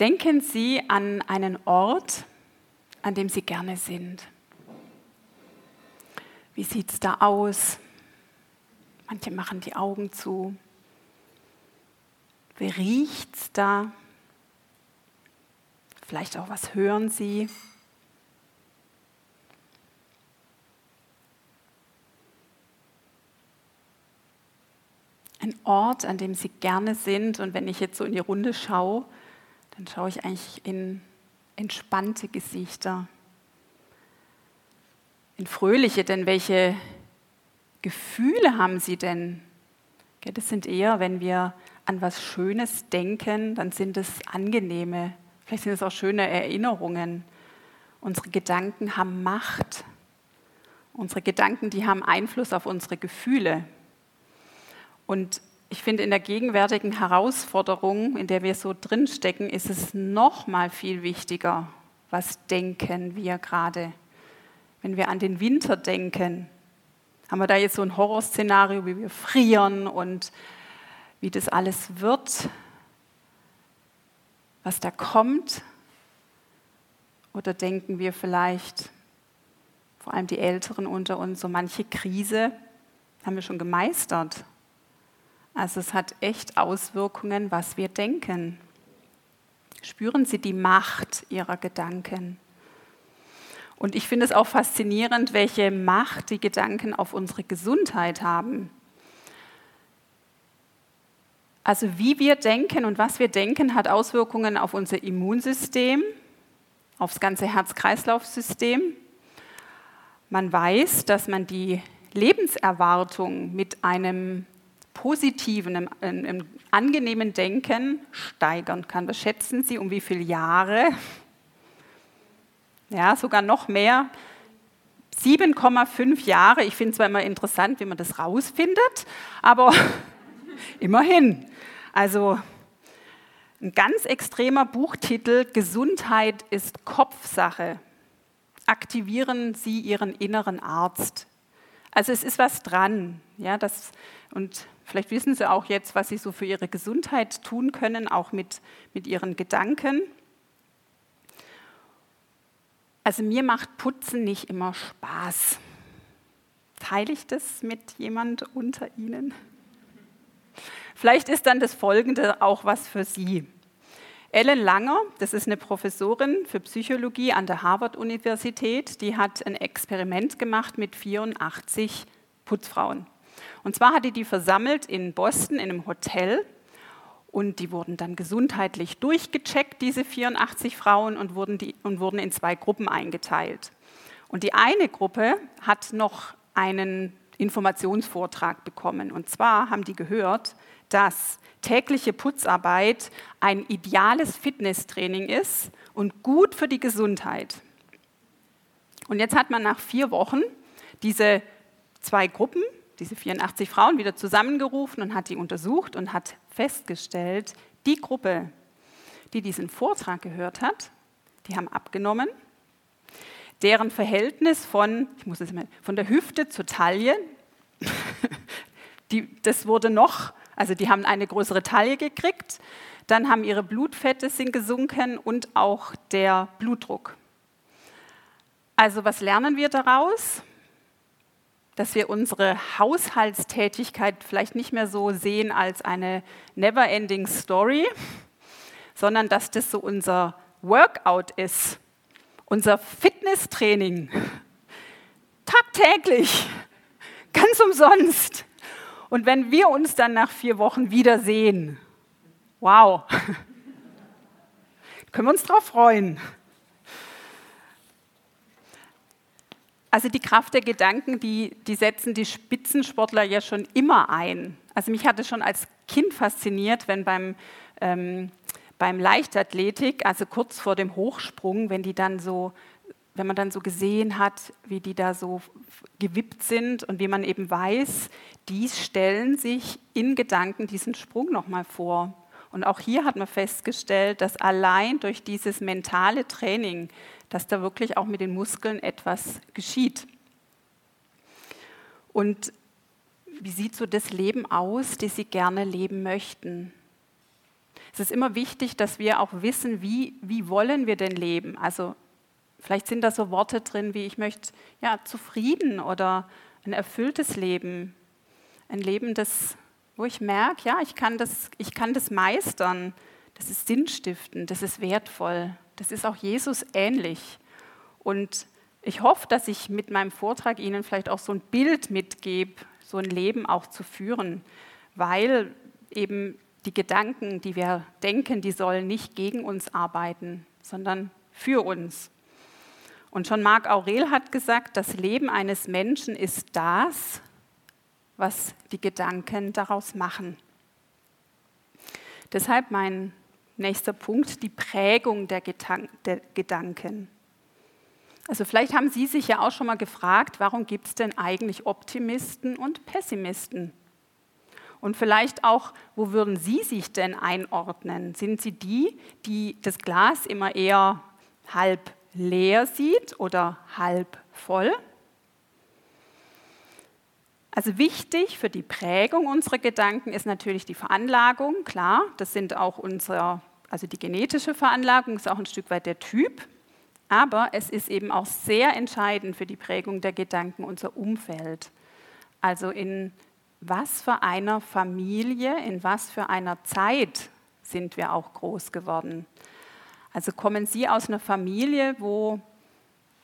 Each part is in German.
Denken Sie an einen Ort, an dem Sie gerne sind. Wie sieht es da aus? Manche machen die Augen zu. Wie riecht es da? Vielleicht auch, was hören Sie? Ein Ort, an dem Sie gerne sind. Und wenn ich jetzt so in die Runde schaue, dann schaue ich eigentlich in entspannte Gesichter, in fröhliche, denn welche Gefühle haben Sie denn? Das sind eher, wenn wir an was Schönes denken, dann sind es angenehme, vielleicht sind es auch schöne Erinnerungen. Unsere Gedanken haben Macht. Unsere Gedanken, die haben Einfluss auf unsere Gefühle. Und ich finde, in der gegenwärtigen Herausforderung, in der wir so drinstecken, ist es noch mal viel wichtiger, was denken wir gerade. Wenn wir an den Winter denken, haben wir da jetzt so ein Horrorszenario, wie wir frieren und wie das alles wird, was da kommt? Oder denken wir vielleicht, vor allem die Älteren unter uns, so manche Krise haben wir schon gemeistert also es hat echt Auswirkungen, was wir denken. Spüren Sie die Macht Ihrer Gedanken? Und ich finde es auch faszinierend, welche Macht die Gedanken auf unsere Gesundheit haben. Also wie wir denken und was wir denken, hat Auswirkungen auf unser Immunsystem, aufs ganze Herz-Kreislauf-System. Man weiß, dass man die Lebenserwartung mit einem positiven, im, im, im angenehmen Denken steigern kann. Das schätzen Sie um wie viele Jahre? Ja, sogar noch mehr. 7,5 Jahre. Ich finde es zwar immer interessant, wie man das rausfindet, aber immerhin. Also ein ganz extremer Buchtitel, Gesundheit ist Kopfsache. Aktivieren Sie Ihren inneren Arzt. Also es ist was dran. Ja, das, und Vielleicht wissen Sie auch jetzt, was Sie so für Ihre Gesundheit tun können, auch mit, mit Ihren Gedanken. Also mir macht Putzen nicht immer Spaß. Teile ich das mit jemand unter Ihnen? Vielleicht ist dann das Folgende auch was für Sie. Ellen Langer, das ist eine Professorin für Psychologie an der Harvard-Universität, die hat ein Experiment gemacht mit 84 Putzfrauen. Und zwar hatte die versammelt in Boston in einem Hotel und die wurden dann gesundheitlich durchgecheckt, diese 84 Frauen, und wurden, die, und wurden in zwei Gruppen eingeteilt. Und die eine Gruppe hat noch einen Informationsvortrag bekommen. Und zwar haben die gehört, dass tägliche Putzarbeit ein ideales Fitnesstraining ist und gut für die Gesundheit. Und jetzt hat man nach vier Wochen diese zwei Gruppen diese 84 Frauen wieder zusammengerufen und hat die untersucht und hat festgestellt, die Gruppe, die diesen Vortrag gehört hat, die haben abgenommen. Deren Verhältnis von, ich muss mal, von der Hüfte zur Taille, die, das wurde noch, also die haben eine größere Taille gekriegt, dann haben ihre Blutfette sind gesunken und auch der Blutdruck. Also was lernen wir daraus? Dass wir unsere Haushaltstätigkeit vielleicht nicht mehr so sehen als eine never-ending Story, sondern dass das so unser Workout ist, unser Fitnesstraining, tagtäglich, ganz umsonst. Und wenn wir uns dann nach vier Wochen wiedersehen, wow, können wir uns darauf freuen. Also die Kraft der Gedanken, die, die setzen die Spitzensportler ja schon immer ein. Also mich hat es schon als Kind fasziniert, wenn beim, ähm, beim Leichtathletik, also kurz vor dem Hochsprung, wenn die dann so, wenn man dann so gesehen hat, wie die da so gewippt sind und wie man eben weiß, die stellen sich in Gedanken diesen Sprung nochmal vor. Und auch hier hat man festgestellt, dass allein durch dieses mentale Training dass da wirklich auch mit den Muskeln etwas geschieht. Und wie sieht so das Leben aus, das Sie gerne leben möchten? Es ist immer wichtig, dass wir auch wissen, wie, wie wollen wir denn leben. Also vielleicht sind da so Worte drin, wie ich möchte ja, zufrieden oder ein erfülltes Leben. Ein Leben, das, wo ich merke, ja, ich kann, das, ich kann das meistern. Das ist sinnstiftend, das ist wertvoll. Das ist auch Jesus ähnlich. Und ich hoffe, dass ich mit meinem Vortrag Ihnen vielleicht auch so ein Bild mitgebe, so ein Leben auch zu führen, weil eben die Gedanken, die wir denken, die sollen nicht gegen uns arbeiten, sondern für uns. Und schon Marc Aurel hat gesagt, das Leben eines Menschen ist das, was die Gedanken daraus machen. Deshalb mein nächster Punkt, die Prägung der, Gedan der Gedanken. Also vielleicht haben Sie sich ja auch schon mal gefragt, warum gibt es denn eigentlich Optimisten und Pessimisten? Und vielleicht auch, wo würden Sie sich denn einordnen? Sind Sie die, die das Glas immer eher halb leer sieht oder halb voll? Also wichtig für die Prägung unserer Gedanken ist natürlich die Veranlagung, klar, das sind auch unsere, also die genetische Veranlagung ist auch ein Stück weit der Typ, aber es ist eben auch sehr entscheidend für die Prägung der Gedanken unser Umfeld. Also in was für einer Familie, in was für einer Zeit sind wir auch groß geworden. Also kommen Sie aus einer Familie, wo,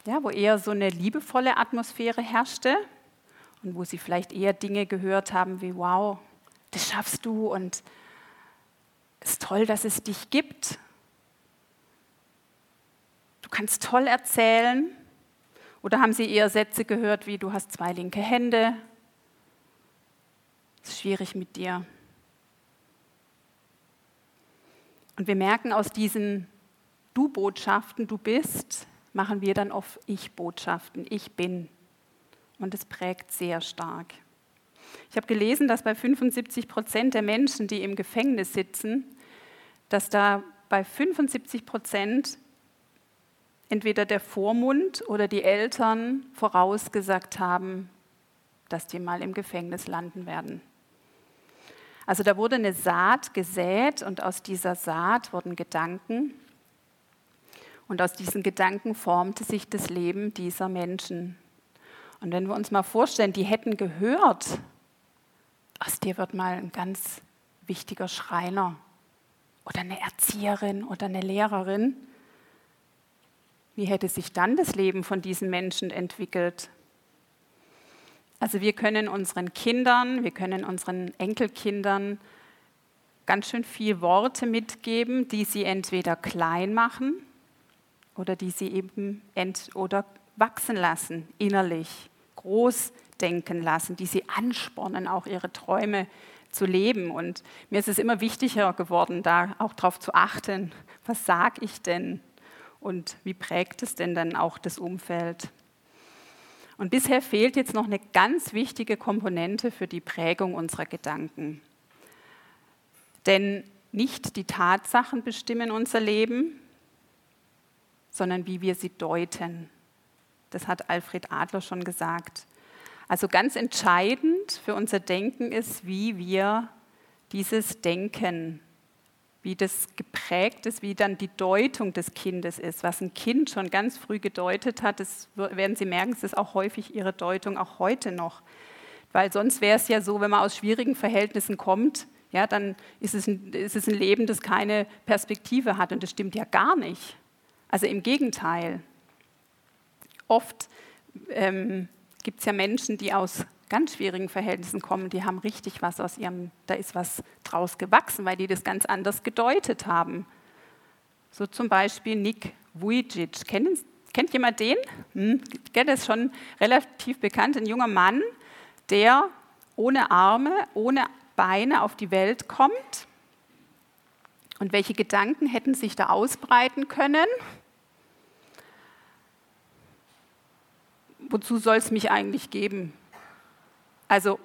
ja, wo eher so eine liebevolle Atmosphäre herrschte und wo Sie vielleicht eher Dinge gehört haben wie, wow, das schaffst du und es ist toll, dass es dich gibt du kannst toll erzählen. Oder haben Sie eher Sätze gehört wie, du hast zwei linke Hände, es ist schwierig mit dir. Und wir merken aus diesen Du-Botschaften, du bist, machen wir dann oft Ich-Botschaften, ich bin. Und es prägt sehr stark. Ich habe gelesen, dass bei 75 Prozent der Menschen, die im Gefängnis sitzen, dass da bei 75 Prozent entweder der Vormund oder die Eltern vorausgesagt haben, dass die mal im Gefängnis landen werden. Also da wurde eine Saat gesät und aus dieser Saat wurden Gedanken und aus diesen Gedanken formte sich das Leben dieser Menschen. Und wenn wir uns mal vorstellen, die hätten gehört, aus dir wird mal ein ganz wichtiger Schreiner oder eine Erzieherin oder eine Lehrerin, wie hätte sich dann das Leben von diesen Menschen entwickelt? Also wir können unseren Kindern, wir können unseren Enkelkindern ganz schön viel Worte mitgeben, die sie entweder klein machen oder die sie eben ent oder wachsen lassen, innerlich, groß denken lassen, die sie anspornen, auch ihre Träume zu leben. Und mir ist es immer wichtiger geworden, da auch darauf zu achten, was sage ich denn? und wie prägt es denn dann auch das Umfeld? Und bisher fehlt jetzt noch eine ganz wichtige Komponente für die Prägung unserer Gedanken. Denn nicht die Tatsachen bestimmen unser Leben, sondern wie wir sie deuten. Das hat Alfred Adler schon gesagt. Also ganz entscheidend für unser Denken ist, wie wir dieses Denken wie das geprägt ist, wie dann die Deutung des Kindes ist, was ein Kind schon ganz früh gedeutet hat, das werden Sie merken, es ist auch häufig Ihre Deutung, auch heute noch. Weil sonst wäre es ja so, wenn man aus schwierigen Verhältnissen kommt, ja, dann ist es, ein, ist es ein Leben, das keine Perspektive hat und das stimmt ja gar nicht. Also im Gegenteil. Oft ähm, gibt es ja Menschen, die aus ganz schwierigen Verhältnissen kommen, die haben richtig was aus ihrem, da ist was draus gewachsen, weil die das ganz anders gedeutet haben. So zum Beispiel Nick Vujicic. Kennt, kennt jemand den? Hm, der ist schon relativ bekannt, ein junger Mann, der ohne Arme, ohne Beine auf die Welt kommt. Und welche Gedanken hätten sich da ausbreiten können? Wozu soll es mich eigentlich geben? Also,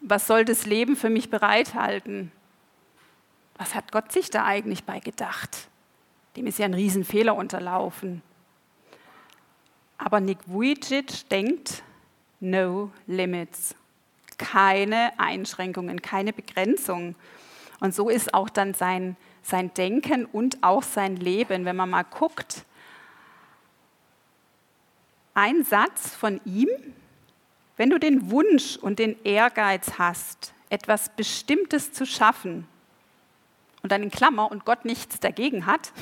was soll das Leben für mich bereithalten? Was hat Gott sich da eigentlich bei gedacht? Dem ist ja ein Riesenfehler unterlaufen. Aber Nick Vujicic denkt, no limits. Keine Einschränkungen, keine Begrenzung. Und so ist auch dann sein, sein Denken und auch sein Leben. Wenn man mal guckt, ein Satz von ihm, wenn du den Wunsch und den Ehrgeiz hast, etwas Bestimmtes zu schaffen, und dann in Klammer und Gott nichts dagegen hat,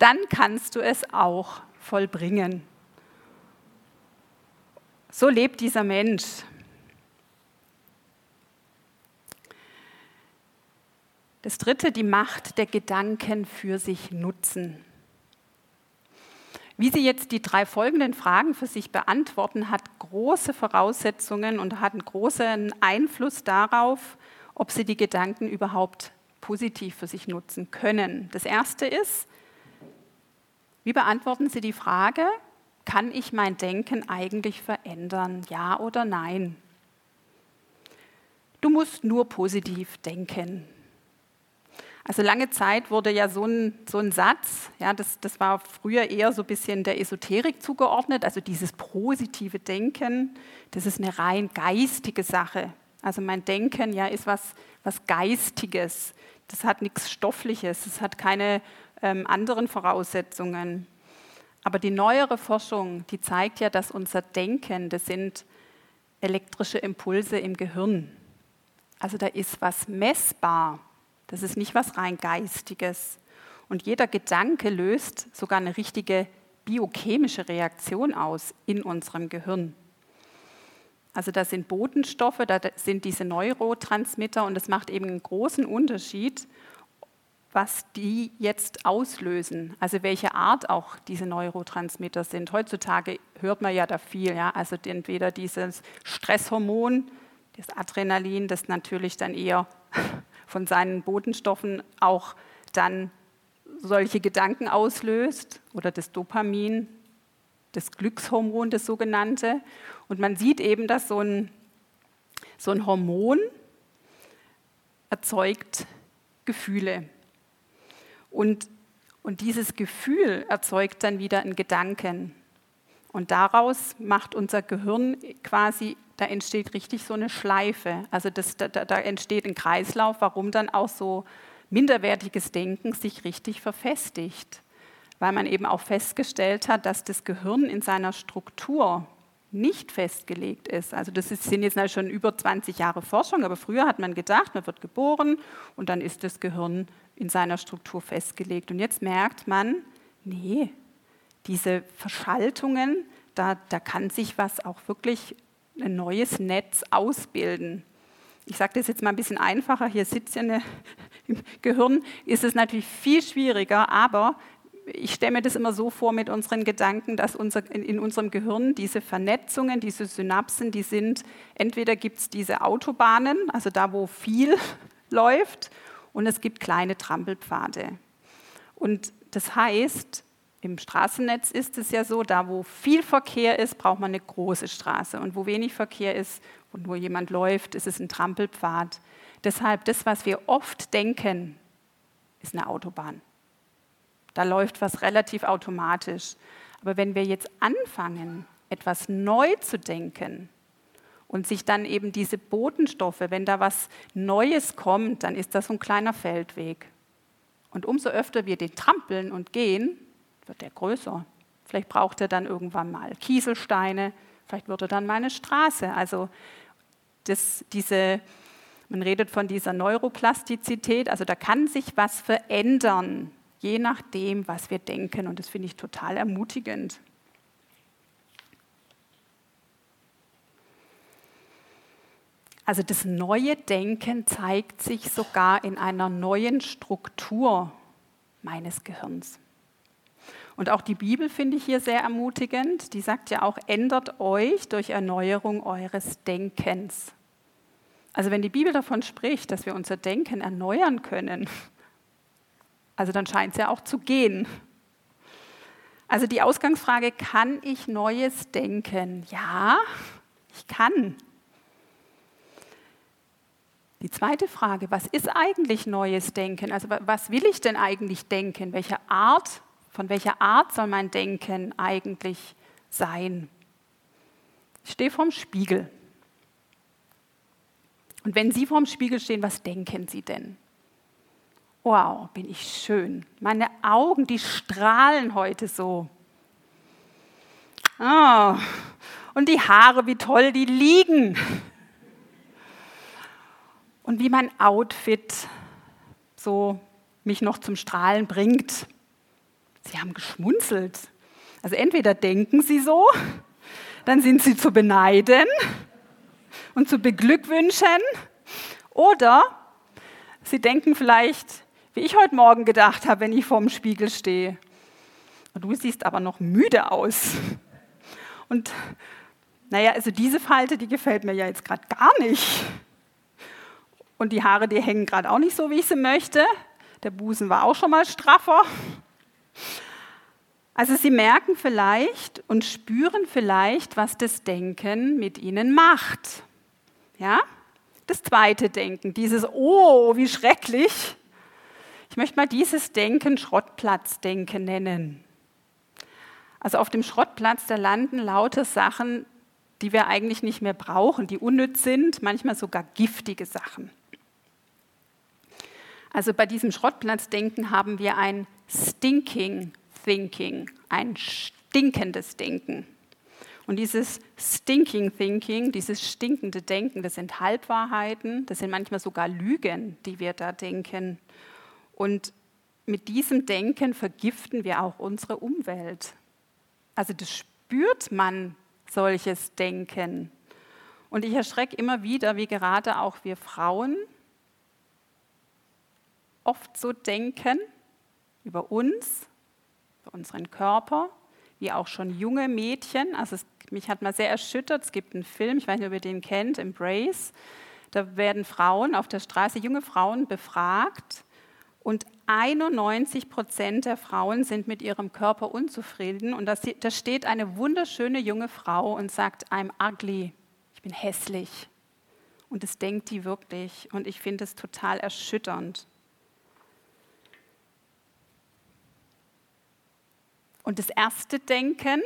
dann kannst du es auch vollbringen. So lebt dieser Mensch. Das dritte, die Macht der Gedanken für sich nutzen. Wie Sie jetzt die drei folgenden Fragen für sich beantworten, hat große Voraussetzungen und hat einen großen Einfluss darauf, ob Sie die Gedanken überhaupt positiv für sich nutzen können. Das erste ist, wie beantworten Sie die Frage, kann ich mein Denken eigentlich verändern, ja oder nein? Du musst nur positiv denken. Also lange Zeit wurde ja so ein, so ein Satz, ja, das, das war früher eher so ein bisschen der Esoterik zugeordnet, also dieses positive Denken, das ist eine rein geistige Sache. Also mein Denken ja, ist was, was Geistiges, das hat nichts Stoffliches, es hat keine ähm, anderen Voraussetzungen. Aber die neuere Forschung, die zeigt ja, dass unser Denken, das sind elektrische Impulse im Gehirn. Also da ist was messbar. Das ist nicht was rein Geistiges. Und jeder Gedanke löst sogar eine richtige biochemische Reaktion aus in unserem Gehirn. Also das sind Botenstoffe, da sind diese Neurotransmitter und es macht eben einen großen Unterschied, was die jetzt auslösen, also welche Art auch diese Neurotransmitter sind. Heutzutage hört man ja da viel, ja? also entweder dieses Stresshormon, das Adrenalin, das natürlich dann eher von seinen Botenstoffen auch dann solche Gedanken auslöst oder das Dopamin, das Glückshormon, das sogenannte. Und man sieht eben, dass so ein, so ein Hormon erzeugt Gefühle. Und, und dieses Gefühl erzeugt dann wieder einen Gedanken. Und daraus macht unser Gehirn quasi da entsteht richtig so eine Schleife. Also das, da, da entsteht ein Kreislauf, warum dann auch so minderwertiges Denken sich richtig verfestigt. Weil man eben auch festgestellt hat, dass das Gehirn in seiner Struktur nicht festgelegt ist. Also das ist, sind jetzt schon über 20 Jahre Forschung, aber früher hat man gedacht, man wird geboren und dann ist das Gehirn in seiner Struktur festgelegt. Und jetzt merkt man, nee, diese Verschaltungen, da, da kann sich was auch wirklich ein neues Netz ausbilden. Ich sage das jetzt mal ein bisschen einfacher, hier sitzt ja eine, im Gehirn, ist es natürlich viel schwieriger, aber ich stelle mir das immer so vor mit unseren Gedanken, dass unser, in, in, unserem Gehirn diese Vernetzungen, diese Synapsen, die sind, entweder gibt es diese Autobahnen, also da, wo viel läuft, und es gibt kleine Trampelpfade. Und das heißt, im Straßennetz ist es ja so, da wo viel Verkehr ist, braucht man eine große Straße. Und wo wenig Verkehr ist und nur jemand läuft, ist es ein Trampelpfad. Deshalb, das, was wir oft denken, ist eine Autobahn. Da läuft was relativ automatisch. Aber wenn wir jetzt anfangen, etwas neu zu denken und sich dann eben diese Botenstoffe, wenn da was Neues kommt, dann ist das so ein kleiner Feldweg. Und umso öfter wir den trampeln und gehen, wird er größer. Vielleicht braucht er dann irgendwann mal Kieselsteine, vielleicht wird er dann mal eine Straße. Also das, diese, man redet von dieser Neuroplastizität, also da kann sich was verändern, je nachdem, was wir denken. Und das finde ich total ermutigend. Also das neue Denken zeigt sich sogar in einer neuen Struktur meines Gehirns. Und auch die Bibel finde ich hier sehr ermutigend. Die sagt ja auch, ändert euch durch Erneuerung eures Denkens. Also wenn die Bibel davon spricht, dass wir unser Denken erneuern können, also dann scheint es ja auch zu gehen. Also die Ausgangsfrage, kann ich Neues denken? Ja, ich kann. Die zweite Frage, was ist eigentlich neues Denken? Also was will ich denn eigentlich denken? Welche Art von welcher Art soll mein Denken eigentlich sein? Ich stehe vorm Spiegel. Und wenn Sie vorm Spiegel stehen, was denken Sie denn? wow, bin ich schön. Meine Augen, die strahlen heute so. Oh, und die Haare, wie toll die liegen. Und wie mein Outfit so mich noch zum Strahlen bringt. Sie haben geschmunzelt. Also entweder denken sie so, dann sind sie zu beneiden und zu beglückwünschen, oder sie denken vielleicht, wie ich heute Morgen gedacht habe, wenn ich vorm Spiegel stehe. Du siehst aber noch müde aus. Und naja, also diese Falte, die gefällt mir ja jetzt gerade gar nicht. Und die Haare, die hängen gerade auch nicht so, wie ich sie möchte. Der Busen war auch schon mal straffer. Also Sie merken vielleicht und spüren vielleicht, was das Denken mit Ihnen macht. Ja? Das zweite Denken, dieses Oh, wie schrecklich. Ich möchte mal dieses Denken Schrottplatzdenken nennen. Also auf dem Schrottplatz, da landen lauter Sachen, die wir eigentlich nicht mehr brauchen, die unnütz sind, manchmal sogar giftige Sachen. Also bei diesem Schrottplatzdenken haben wir ein Stinking Thinking, ein stinkendes Denken. Und dieses Stinking Thinking, dieses stinkende Denken, das sind Halbwahrheiten, das sind manchmal sogar Lügen, die wir da denken. Und mit diesem Denken vergiften wir auch unsere Umwelt. Also das spürt man, solches Denken. Und ich erschrecke immer wieder, wie gerade auch wir Frauen oft so denken über uns, über unseren Körper, wie auch schon junge Mädchen. Also es, mich hat mal sehr erschüttert, es gibt einen Film, ich weiß nicht, ob ihr den kennt, Embrace. Da werden Frauen auf der Straße, junge Frauen befragt und 91 Prozent der Frauen sind mit ihrem Körper unzufrieden. Und da steht eine wunderschöne junge Frau und sagt, I'm ugly, ich bin hässlich. Und das denkt die wirklich. Und ich finde es total erschütternd. Und das erste Denken,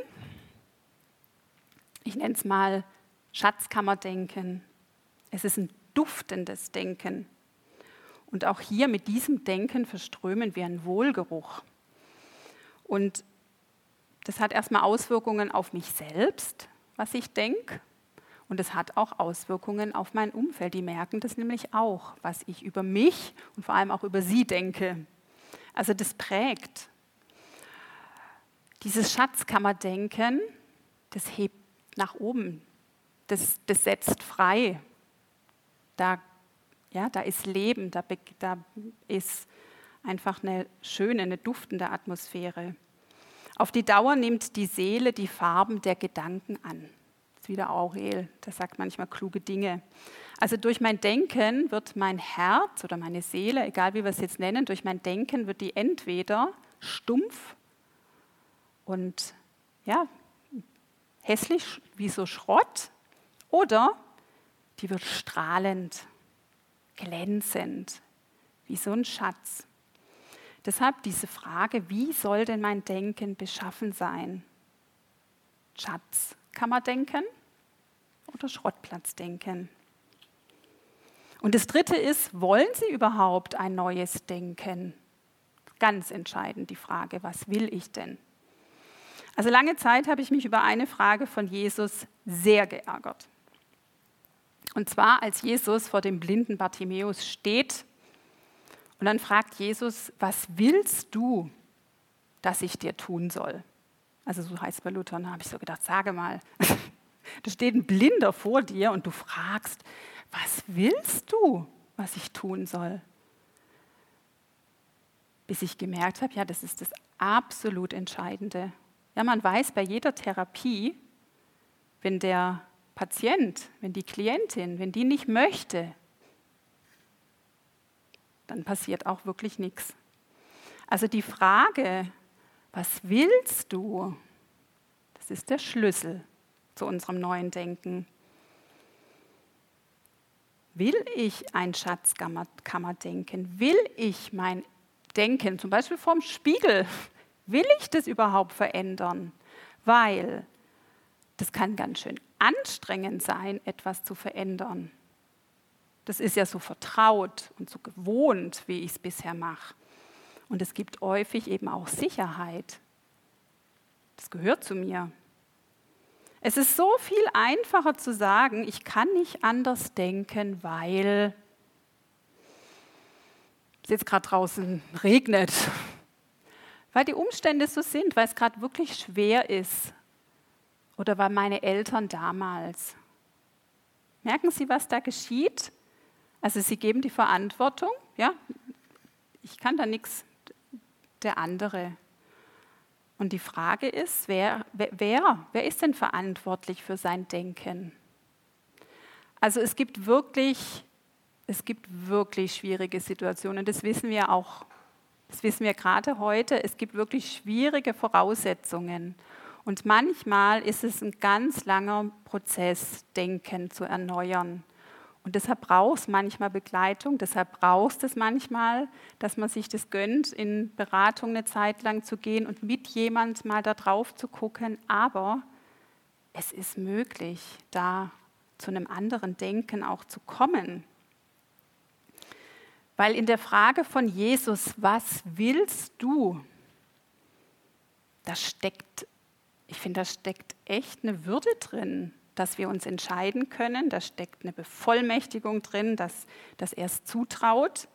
ich nenne es mal Schatzkammerdenken. Es ist ein duftendes Denken. Und auch hier mit diesem Denken verströmen wir einen Wohlgeruch. Und das hat erstmal Auswirkungen auf mich selbst, was ich denke. Und es hat auch Auswirkungen auf mein Umfeld. Die merken das nämlich auch, was ich über mich und vor allem auch über sie denke. Also das prägt. Dieses Schatzkammerdenken, das hebt nach oben, das, das setzt frei. Da ja, da ist Leben, da, da ist einfach eine schöne, eine duftende Atmosphäre. Auf die Dauer nimmt die Seele die Farben der Gedanken an. Das ist wieder Aurel, der sagt manchmal kluge Dinge. Also durch mein Denken wird mein Herz oder meine Seele, egal wie wir es jetzt nennen, durch mein Denken wird die entweder stumpf und ja, hässlich wie so Schrott oder die wird strahlend glänzend, wie so ein Schatz. Deshalb diese Frage, wie soll denn mein Denken beschaffen sein? Schatz, kann man denken oder Schrottplatz denken? Und das Dritte ist, wollen Sie überhaupt ein neues Denken? Ganz entscheidend die Frage, was will ich denn? Also lange Zeit habe ich mich über eine Frage von Jesus sehr geärgert. Und zwar, als Jesus vor dem blinden Bartimäus steht und dann fragt Jesus, was willst du, dass ich dir tun soll? Also so heißt es bei Luther, da habe ich so gedacht, sage mal, da steht ein Blinder vor dir und du fragst, was willst du, was ich tun soll? Bis ich gemerkt habe, ja, das ist das absolut Entscheidende. Ja, man weiß bei jeder Therapie, wenn der Patient, wenn die Klientin, wenn die nicht möchte, dann passiert auch wirklich nichts. Also die Frage, was willst du, das ist der Schlüssel zu unserem neuen Denken. Will ich ein Schatzkammerdenken? Will ich mein Denken, zum Beispiel vorm Spiegel, will ich das überhaupt verändern? Weil das kann ganz schön anstrengend sein, etwas zu verändern. Das ist ja so vertraut und so gewohnt, wie ich es bisher mache. Und es gibt häufig eben auch Sicherheit. Das gehört zu mir. Es ist so viel einfacher zu sagen, ich kann nicht anders denken, weil es jetzt gerade draußen regnet, weil die Umstände so sind, weil es gerade wirklich schwer ist oder weil meine Eltern damals. Merken Sie, was da geschieht? Also Sie geben die Verantwortung, ja, ich kann da nichts, der andere. Und die Frage ist, wer, wer, wer ist denn verantwortlich für sein Denken? Also es gibt wirklich, es gibt wirklich schwierige Situationen, das wissen wir auch. Das wissen wir gerade heute. Es gibt wirklich schwierige Voraussetzungen. Und manchmal ist es ein ganz langer Prozess, Denken zu erneuern. Und deshalb braucht es manchmal Begleitung, deshalb braucht es manchmal, dass man sich das gönnt, in Beratung eine Zeit lang zu gehen und mit jemand mal da drauf zu gucken. Aber es ist möglich, da zu einem anderen Denken auch zu kommen. Weil in der Frage von Jesus, was willst du, da steckt, ich finde, da steckt echt eine Würde drin dass wir uns entscheiden können. Da steckt eine Bevollmächtigung drin, dass, dass er es zutraut.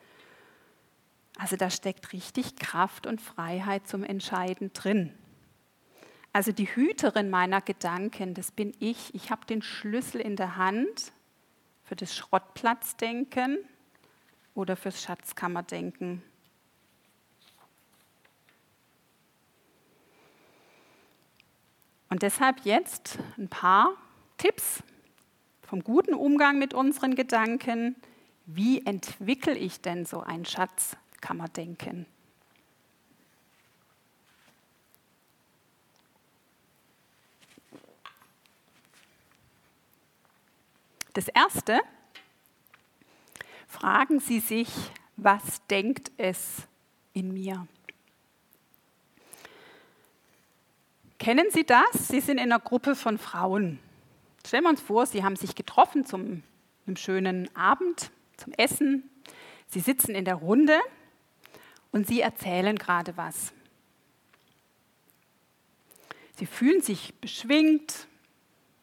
Also da steckt richtig Kraft und Freiheit zum Entscheiden drin. Also die Hüterin meiner Gedanken, das bin ich. Ich habe den Schlüssel in der Hand für das Schrottplatzdenken oder fürs Schatzkammerdenken. Und deshalb jetzt ein paar Tipps vom guten Umgang mit unseren Gedanken. Wie entwickle ich denn so ein Schatzkammerdenken? Das Erste, fragen Sie sich, was denkt es in mir? Kennen Sie das? Sie sind in einer Gruppe von Frauen. Stellen wir uns vor, Sie haben sich getroffen zum einem schönen Abend, zum Essen. Sie sitzen in der Runde und Sie erzählen gerade was. Sie fühlen sich beschwingt,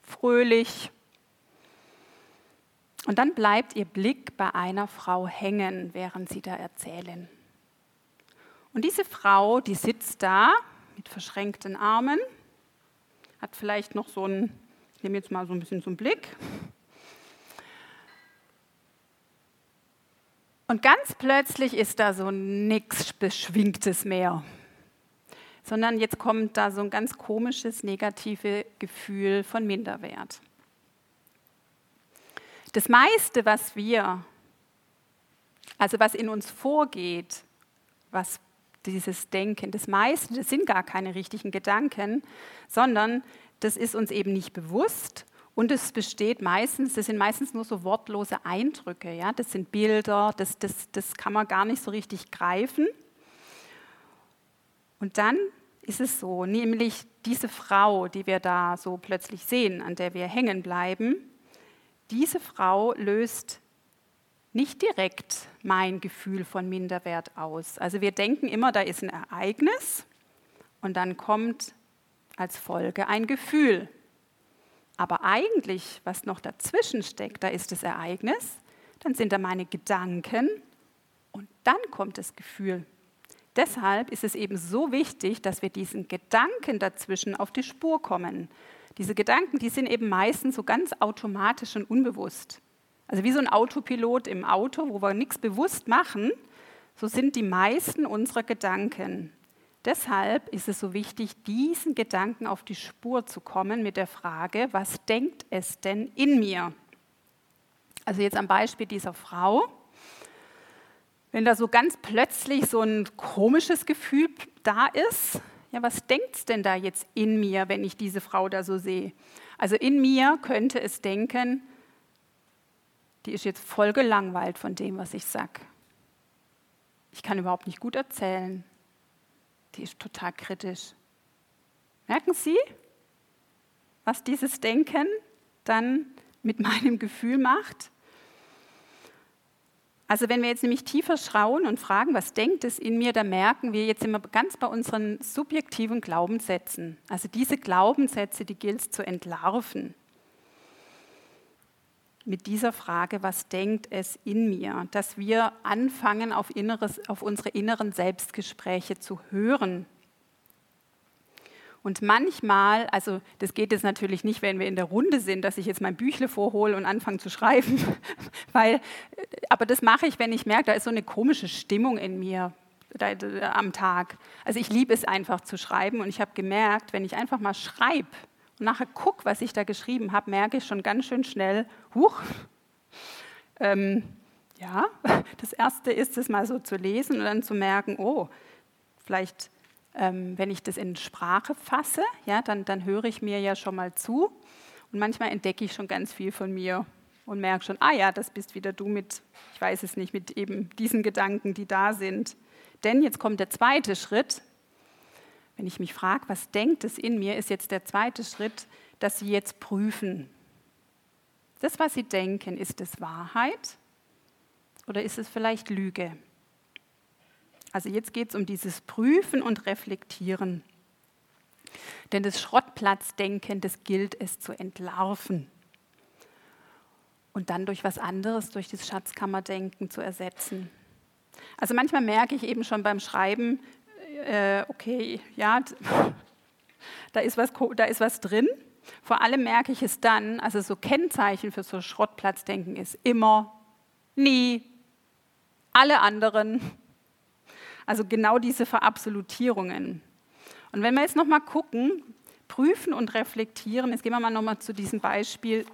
fröhlich. Und dann bleibt Ihr Blick bei einer Frau hängen, während Sie da erzählen. Und diese Frau, die sitzt da mit verschränkten Armen, hat vielleicht noch so ein ich nehme jetzt mal so ein bisschen zum Blick. Und ganz plötzlich ist da so nichts Beschwingtes mehr, sondern jetzt kommt da so ein ganz komisches, negatives Gefühl von Minderwert. Das meiste, was wir, also was in uns vorgeht, was dieses Denken, das meiste, das sind gar keine richtigen Gedanken, sondern das ist uns eben nicht bewusst und es besteht meistens, das sind meistens nur so wortlose Eindrücke, ja? das sind Bilder, das, das, das kann man gar nicht so richtig greifen. Und dann ist es so, nämlich diese Frau, die wir da so plötzlich sehen, an der wir hängen bleiben, diese Frau löst nicht direkt mein Gefühl von Minderwert aus. Also wir denken immer, da ist ein Ereignis und dann kommt als Folge ein Gefühl. Aber eigentlich, was noch dazwischen steckt, da ist das Ereignis, dann sind da meine Gedanken und dann kommt das Gefühl. Deshalb ist es eben so wichtig, dass wir diesen Gedanken dazwischen auf die Spur kommen. Diese Gedanken, die sind eben meistens so ganz automatisch und unbewusst. Also wie so ein Autopilot im Auto, wo wir nichts bewusst machen, so sind die meisten unserer Gedanken. Deshalb ist es so wichtig, diesen Gedanken auf die Spur zu kommen mit der Frage, was denkt es denn in mir? Also jetzt am Beispiel dieser Frau. Wenn da so ganz plötzlich so ein komisches Gefühl da ist, ja, was denkt es denn da jetzt in mir, wenn ich diese Frau da so sehe? Also in mir könnte es denken, die ist jetzt voll gelangweilt von dem, was ich sage. Ich kann überhaupt nicht gut erzählen die ist total kritisch. Merken Sie, was dieses Denken dann mit meinem Gefühl macht? Also wenn wir jetzt nämlich tiefer schauen und fragen, was denkt es in mir, dann merken wir jetzt immer ganz bei unseren subjektiven Glaubenssätzen. Also diese Glaubenssätze, die gilt es zu entlarven. Mit dieser Frage, was denkt es in mir? Dass wir anfangen, auf, inneres, auf unsere inneren Selbstgespräche zu hören und manchmal, also das geht jetzt natürlich nicht, wenn wir in der Runde sind, dass ich jetzt mein Büchle vorhole und anfange zu schreiben, weil, aber das mache ich, wenn ich merke, da ist so eine komische Stimmung in mir am Tag. Also ich liebe es einfach zu schreiben und ich habe gemerkt, wenn ich einfach mal schreibe und nachher gucke, was ich da geschrieben habe, merke ich schon ganz schön schnell, huch, ähm, ja, das Erste ist es mal so zu lesen und dann zu merken, oh, vielleicht ähm, wenn ich das in Sprache fasse, ja, dann, dann höre ich mir ja schon mal zu und manchmal entdecke ich schon ganz viel von mir und merke schon, ah ja, das bist wieder du mit, ich weiß es nicht, mit eben diesen Gedanken, die da sind. Denn jetzt kommt der zweite Schritt. Wenn ich mich frage, was denkt es in mir, ist jetzt der zweite Schritt, dass Sie jetzt prüfen. Das, was Sie denken, ist es Wahrheit oder ist es vielleicht Lüge? Also jetzt geht es um dieses Prüfen und Reflektieren. Denn das Schrottplatzdenken, das gilt es zu entlarven und dann durch was anderes, durch das Schatzkammerdenken zu ersetzen. Also manchmal merke ich eben schon beim Schreiben, äh, okay, ja, da ist, was, da ist was drin. Vor allem merke ich es dann, also so Kennzeichen für so Schrottplatzdenken ist immer, nie, alle anderen, also genau diese Verabsolutierungen. Und wenn wir jetzt nochmal gucken, prüfen und reflektieren, jetzt gehen wir mal nochmal zu diesem Beispiel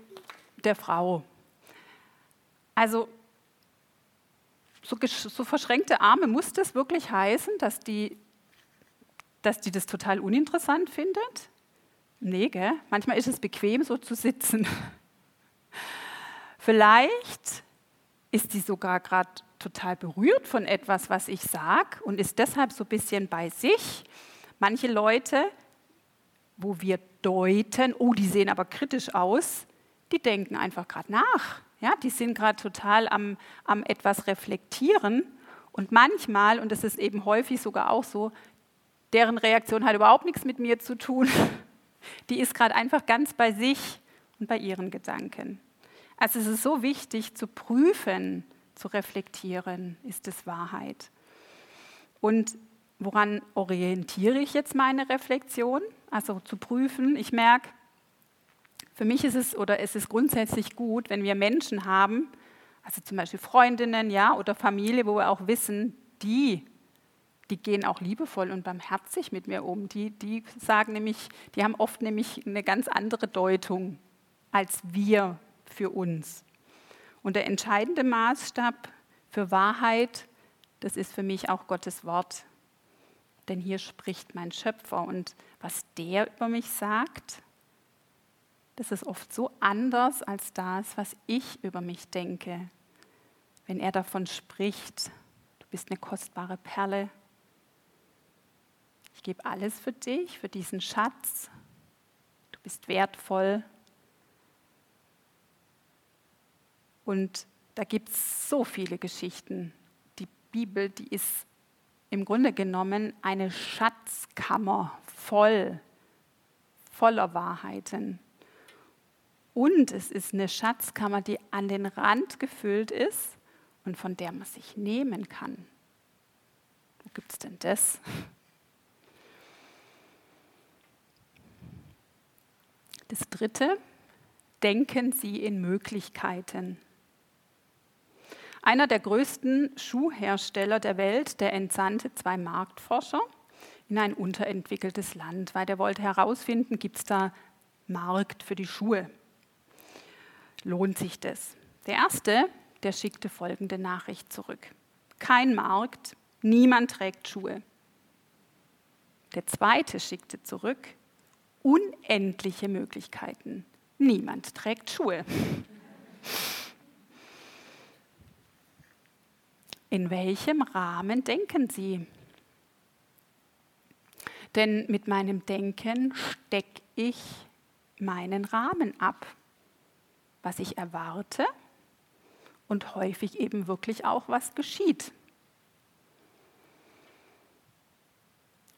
der Frau. Also so, so, verschränkte Arme, muss das wirklich heißen, dass die, dass die das total uninteressant findet? Nee, gell? Manchmal ist es bequem, so zu sitzen. Vielleicht ist sie sogar gerade total berührt von etwas, was ich sage und ist deshalb so ein bisschen bei sich. Manche Leute, wo wir deuten, oh, die sehen aber kritisch aus, die denken einfach gerade nach. Ja, die sind gerade total am, am etwas reflektieren und manchmal, und das ist eben häufig sogar auch so, deren Reaktion hat überhaupt nichts mit mir zu tun. Die ist gerade einfach ganz bei sich und bei ihren Gedanken. Also es ist so wichtig zu prüfen, zu reflektieren, ist es Wahrheit? Und woran orientiere ich jetzt meine Reflexion? Also zu prüfen, ich merke, für mich ist es oder ist es grundsätzlich gut, wenn wir Menschen haben, also zum Beispiel Freundinnen, ja, oder Familie, wo wir auch wissen, die, die gehen auch liebevoll und barmherzig mit mir um. Die, die sagen nämlich, die haben oft nämlich eine ganz andere Deutung als wir für uns. Und der entscheidende Maßstab für Wahrheit, das ist für mich auch Gottes Wort. Denn hier spricht mein Schöpfer und was der über mich sagt, das ist oft so anders als das, was ich über mich denke. Wenn er davon spricht, du bist eine kostbare Perle, ich gebe alles für dich, für diesen Schatz, du bist wertvoll, Und da gibt es so viele Geschichten. Die Bibel, die ist im Grunde genommen eine Schatzkammer voll, voller Wahrheiten. Und es ist eine Schatzkammer, die an den Rand gefüllt ist und von der man sich nehmen kann. Wo gibt es denn das? Das dritte, denken Sie in Möglichkeiten. Einer der größten Schuhhersteller der Welt, der entsandte zwei Marktforscher in ein unterentwickeltes Land, weil der wollte herausfinden, gibt es da Markt für die Schuhe? Lohnt sich das? Der erste, der schickte folgende Nachricht zurück. Kein Markt, niemand trägt Schuhe. Der zweite schickte zurück, unendliche Möglichkeiten. Niemand trägt Schuhe. In welchem Rahmen denken Sie? Denn mit meinem Denken stecke ich meinen Rahmen ab, was ich erwarte und häufig eben wirklich auch was geschieht.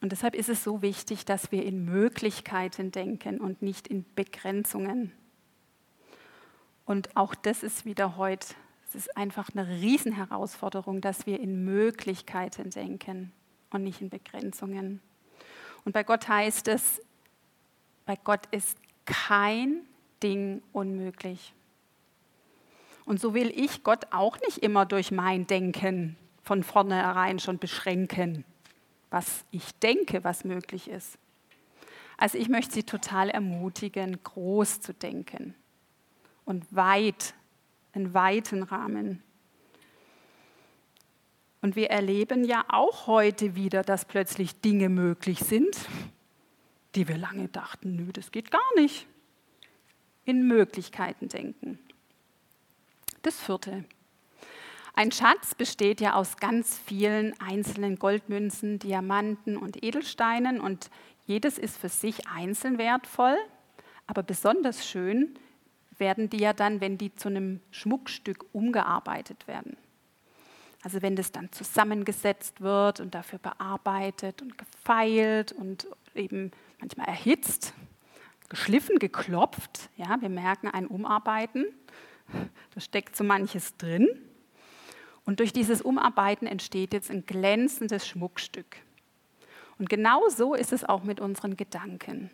Und deshalb ist es so wichtig, dass wir in Möglichkeiten denken und nicht in Begrenzungen. Und auch das ist wieder heute, es ist einfach eine Riesenherausforderung, dass wir in Möglichkeiten denken und nicht in Begrenzungen. Und bei Gott heißt es, bei Gott ist kein Ding unmöglich. Und so will ich Gott auch nicht immer durch mein Denken von vornherein schon beschränken, was ich denke, was möglich ist. Also ich möchte Sie total ermutigen, groß zu denken und weit, einen weiten Rahmen. Und wir erleben ja auch heute wieder, dass plötzlich Dinge möglich sind, die wir lange dachten, nö, das geht gar nicht. In Möglichkeiten denken. Das vierte. Ein Schatz besteht ja aus ganz vielen einzelnen Goldmünzen, Diamanten und Edelsteinen und jedes ist für sich einzeln wertvoll, aber besonders schön werden die ja dann, wenn die zu einem Schmuckstück umgearbeitet werden. Also wenn das dann zusammengesetzt wird und dafür bearbeitet und gefeilt und eben manchmal erhitzt, geschliffen, geklopft. Ja, wir merken ein Umarbeiten. Da steckt so manches drin. Und durch dieses Umarbeiten entsteht jetzt ein glänzendes Schmuckstück. Und genau so ist es auch mit unseren Gedanken.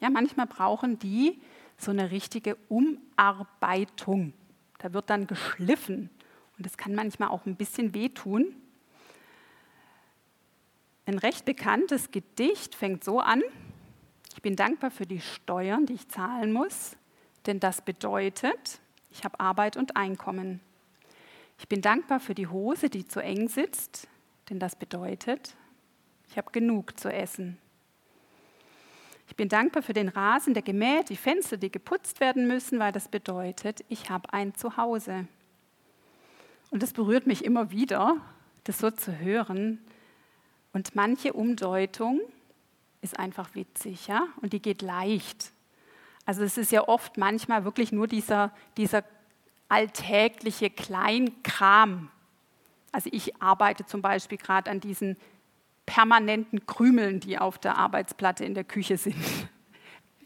Ja, manchmal brauchen die so eine richtige Umarbeitung. Da wird dann geschliffen und das kann manchmal auch ein bisschen wehtun. Ein recht bekanntes Gedicht fängt so an, ich bin dankbar für die Steuern, die ich zahlen muss, denn das bedeutet, ich habe Arbeit und Einkommen. Ich bin dankbar für die Hose, die zu eng sitzt, denn das bedeutet, ich habe genug zu essen. Ich bin dankbar für den Rasen, der gemäht, die Fenster, die geputzt werden müssen, weil das bedeutet, ich habe ein Zuhause. Und das berührt mich immer wieder, das so zu hören. Und manche Umdeutung ist einfach witzig, ja, und die geht leicht. Also es ist ja oft manchmal wirklich nur dieser, dieser alltägliche Kleinkram. Also ich arbeite zum Beispiel gerade an diesen permanenten Krümeln, die auf der Arbeitsplatte in der Küche sind.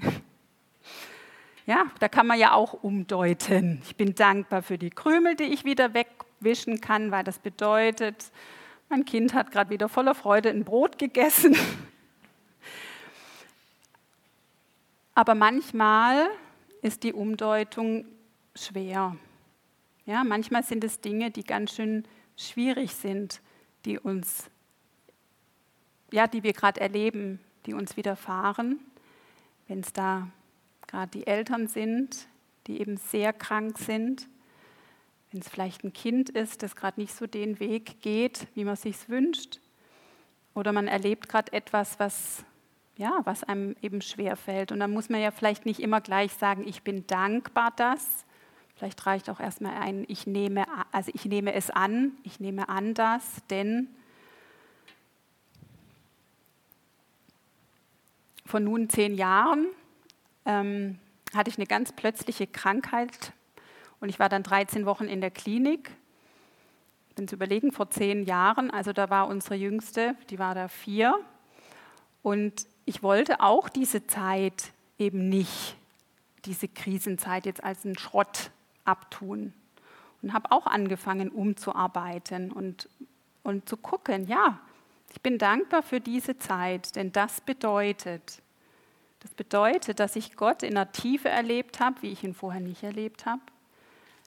Ja, da kann man ja auch umdeuten. Ich bin dankbar für die Krümel, die ich wieder wegwischen kann, weil das bedeutet, mein Kind hat gerade wieder voller Freude ein Brot gegessen. Aber manchmal ist die Umdeutung schwer. Ja, manchmal sind es Dinge, die ganz schön schwierig sind, die uns, ja, die wir gerade erleben, die uns widerfahren. Wenn es da gerade die Eltern sind, die eben sehr krank sind, wenn es vielleicht ein Kind ist, das gerade nicht so den Weg geht, wie man sich wünscht, oder man erlebt gerade etwas, was ja, was einem eben schwer fällt. Und dann muss man ja vielleicht nicht immer gleich sagen, ich bin dankbar das. Vielleicht reicht auch erstmal ein, ich nehme, also ich nehme es an, ich nehme an das, denn vor nun zehn Jahren ähm, hatte ich eine ganz plötzliche Krankheit und ich war dann 13 Wochen in der Klinik. Wenn Sie überlegen, vor zehn Jahren, also da war unsere Jüngste, die war da vier. Und ich wollte auch diese Zeit eben nicht, diese Krisenzeit jetzt als einen Schrott abtun. Und habe auch angefangen, umzuarbeiten und, und zu gucken, ja, ich bin dankbar für diese Zeit, denn das bedeutet, das bedeutet, dass ich Gott in der Tiefe erlebt habe, wie ich ihn vorher nicht erlebt habe.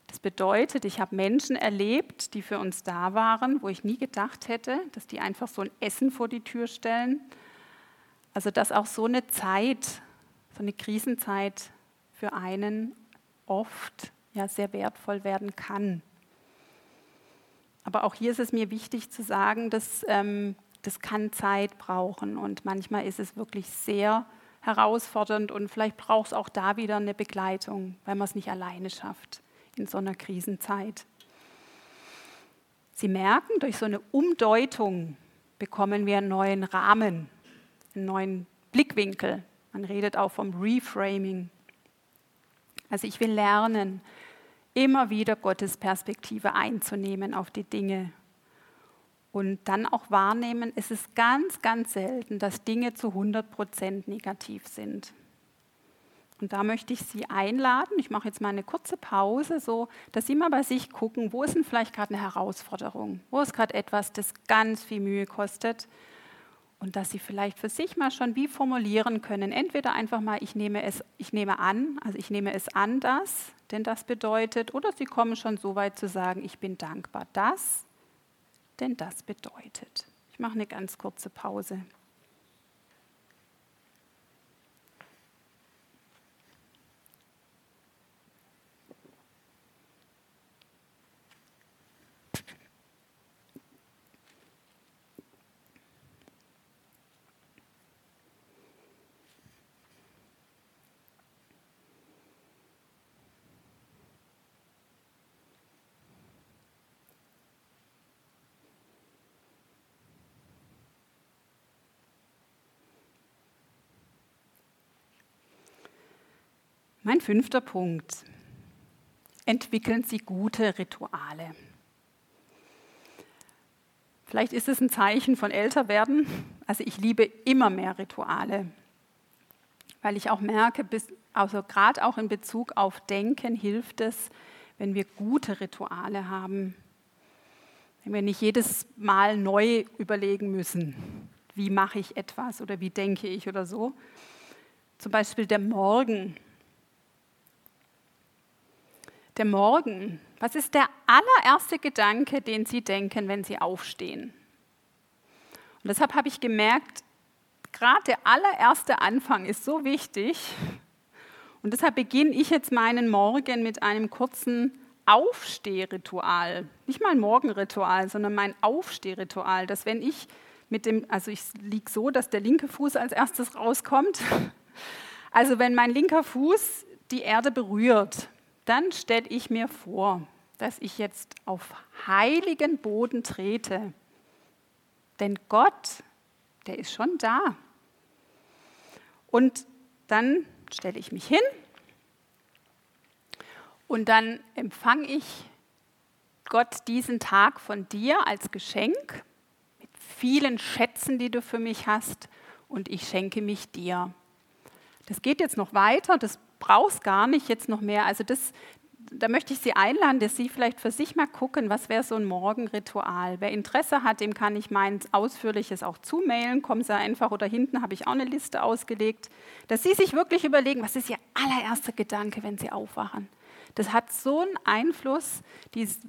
Das bedeutet, ich habe Menschen erlebt, die für uns da waren, wo ich nie gedacht hätte, dass die einfach so ein Essen vor die Tür stellen also dass auch so eine Zeit, so eine Krisenzeit für einen oft ja sehr wertvoll werden kann. Aber auch hier ist es mir wichtig zu sagen, dass ähm, das kann Zeit brauchen und manchmal ist es wirklich sehr herausfordernd und vielleicht braucht es auch da wieder eine Begleitung, weil man es nicht alleine schafft in so einer Krisenzeit. Sie merken, durch so eine Umdeutung bekommen wir einen neuen Rahmen einen neuen Blickwinkel. Man redet auch vom Reframing. Also ich will lernen, immer wieder Gottes Perspektive einzunehmen auf die Dinge. Und dann auch wahrnehmen, es ist ganz, ganz selten, dass Dinge zu 100 Prozent negativ sind. Und da möchte ich Sie einladen. Ich mache jetzt mal eine kurze Pause, so dass Sie mal bei sich gucken, wo ist denn vielleicht gerade eine Herausforderung? Wo ist gerade etwas, das ganz viel Mühe kostet? Und dass Sie vielleicht für sich mal schon wie formulieren können. Entweder einfach mal, ich nehme es, ich nehme an, also ich nehme es an, das, denn das bedeutet, oder Sie kommen schon so weit zu sagen, ich bin dankbar, das, denn das bedeutet. Ich mache eine ganz kurze Pause. Mein fünfter Punkt. Entwickeln Sie gute Rituale. Vielleicht ist es ein Zeichen von Älterwerden. Also ich liebe immer mehr Rituale, weil ich auch merke, also gerade auch in Bezug auf Denken hilft es, wenn wir gute Rituale haben. Wenn wir nicht jedes Mal neu überlegen müssen, wie mache ich etwas oder wie denke ich oder so. Zum Beispiel der Morgen der Morgen. Was ist der allererste Gedanke, den Sie denken, wenn Sie aufstehen? Und deshalb habe ich gemerkt, gerade der allererste Anfang ist so wichtig. Und deshalb beginne ich jetzt meinen Morgen mit einem kurzen Aufstehritual. Nicht mal ein Morgenritual, sondern mein Aufstehritual. Dass wenn ich mit dem, also ich liege so, dass der linke Fuß als erstes rauskommt. Also wenn mein linker Fuß die Erde berührt, dann stelle ich mir vor, dass ich jetzt auf heiligen Boden trete. Denn Gott, der ist schon da. Und dann stelle ich mich hin und dann empfange ich Gott diesen Tag von dir als Geschenk mit vielen Schätzen, die du für mich hast und ich schenke mich dir. Das geht jetzt noch weiter, das brauchst gar nicht jetzt noch mehr. Also das, da möchte ich Sie einladen, dass Sie vielleicht für sich mal gucken, was wäre so ein Morgenritual. Wer Interesse hat, dem kann ich mein ausführliches auch zumailen. Kommen Sie einfach oder hinten habe ich auch eine Liste ausgelegt, dass Sie sich wirklich überlegen, was ist Ihr allererster Gedanke, wenn Sie aufwachen. Das hat so einen Einfluss,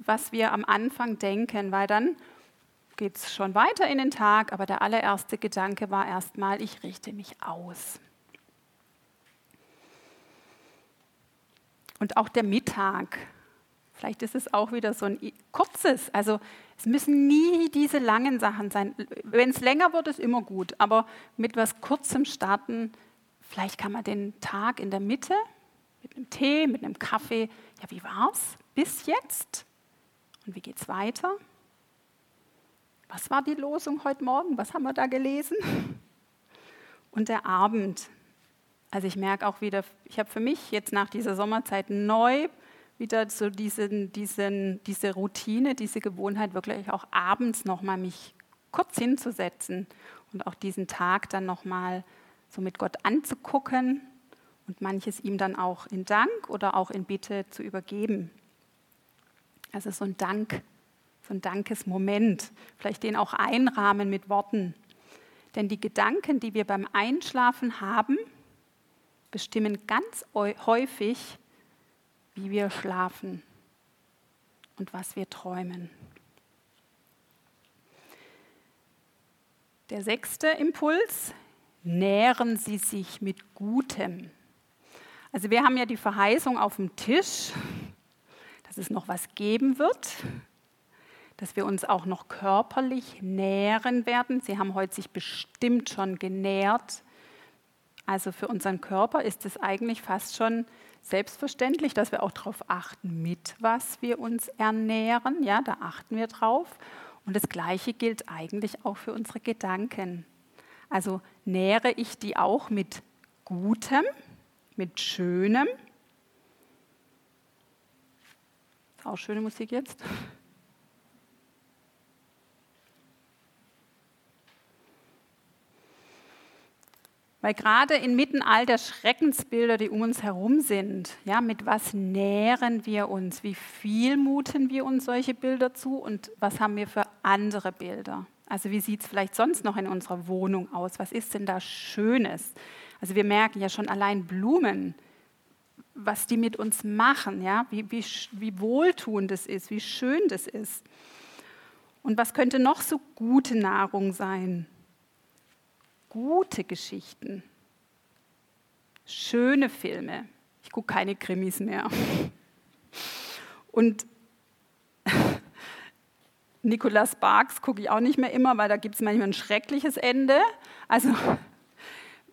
was wir am Anfang denken, weil dann geht es schon weiter in den Tag, aber der allererste Gedanke war erstmal, ich richte mich aus. Und auch der Mittag. Vielleicht ist es auch wieder so ein kurzes. Also es müssen nie diese langen Sachen sein. Wenn es länger wird, ist immer gut. Aber mit was Kurzem starten, vielleicht kann man den Tag in der Mitte mit einem Tee, mit einem Kaffee. Ja, wie war's bis jetzt? Und wie geht's weiter? Was war die Losung heute Morgen? Was haben wir da gelesen? Und der Abend. Also ich merke auch wieder, ich habe für mich jetzt nach dieser Sommerzeit neu wieder so diesen, diesen, diese Routine, diese Gewohnheit, wirklich auch abends nochmal mich kurz hinzusetzen und auch diesen Tag dann nochmal so mit Gott anzugucken und manches ihm dann auch in Dank oder auch in Bitte zu übergeben. Also so ein Dank, so ein Dankesmoment, vielleicht den auch einrahmen mit Worten. Denn die Gedanken, die wir beim Einschlafen haben, bestimmen ganz häufig, wie wir schlafen und was wir träumen. Der sechste Impuls, nähren Sie sich mit Gutem. Also wir haben ja die Verheißung auf dem Tisch, dass es noch was geben wird, dass wir uns auch noch körperlich nähren werden. Sie haben heute sich bestimmt schon genährt also für unseren Körper ist es eigentlich fast schon selbstverständlich, dass wir auch darauf achten, mit was wir uns ernähren. Ja, da achten wir drauf. Und das Gleiche gilt eigentlich auch für unsere Gedanken. Also nähre ich die auch mit Gutem, mit Schönem. auch schöne Musik jetzt. Weil gerade inmitten all der Schreckensbilder, die um uns herum sind, ja, mit was nähren wir uns? Wie viel muten wir uns solche Bilder zu und was haben wir für andere Bilder? Also wie sieht es vielleicht sonst noch in unserer Wohnung aus? Was ist denn da Schönes? Also wir merken ja schon allein Blumen, was die mit uns machen, ja? wie, wie, wie wohltuend es ist, wie schön das ist. Und was könnte noch so gute Nahrung sein? Gute Geschichten, schöne Filme. Ich gucke keine Krimis mehr. Und Nicolas Barks gucke ich auch nicht mehr immer, weil da gibt es manchmal ein schreckliches Ende. Also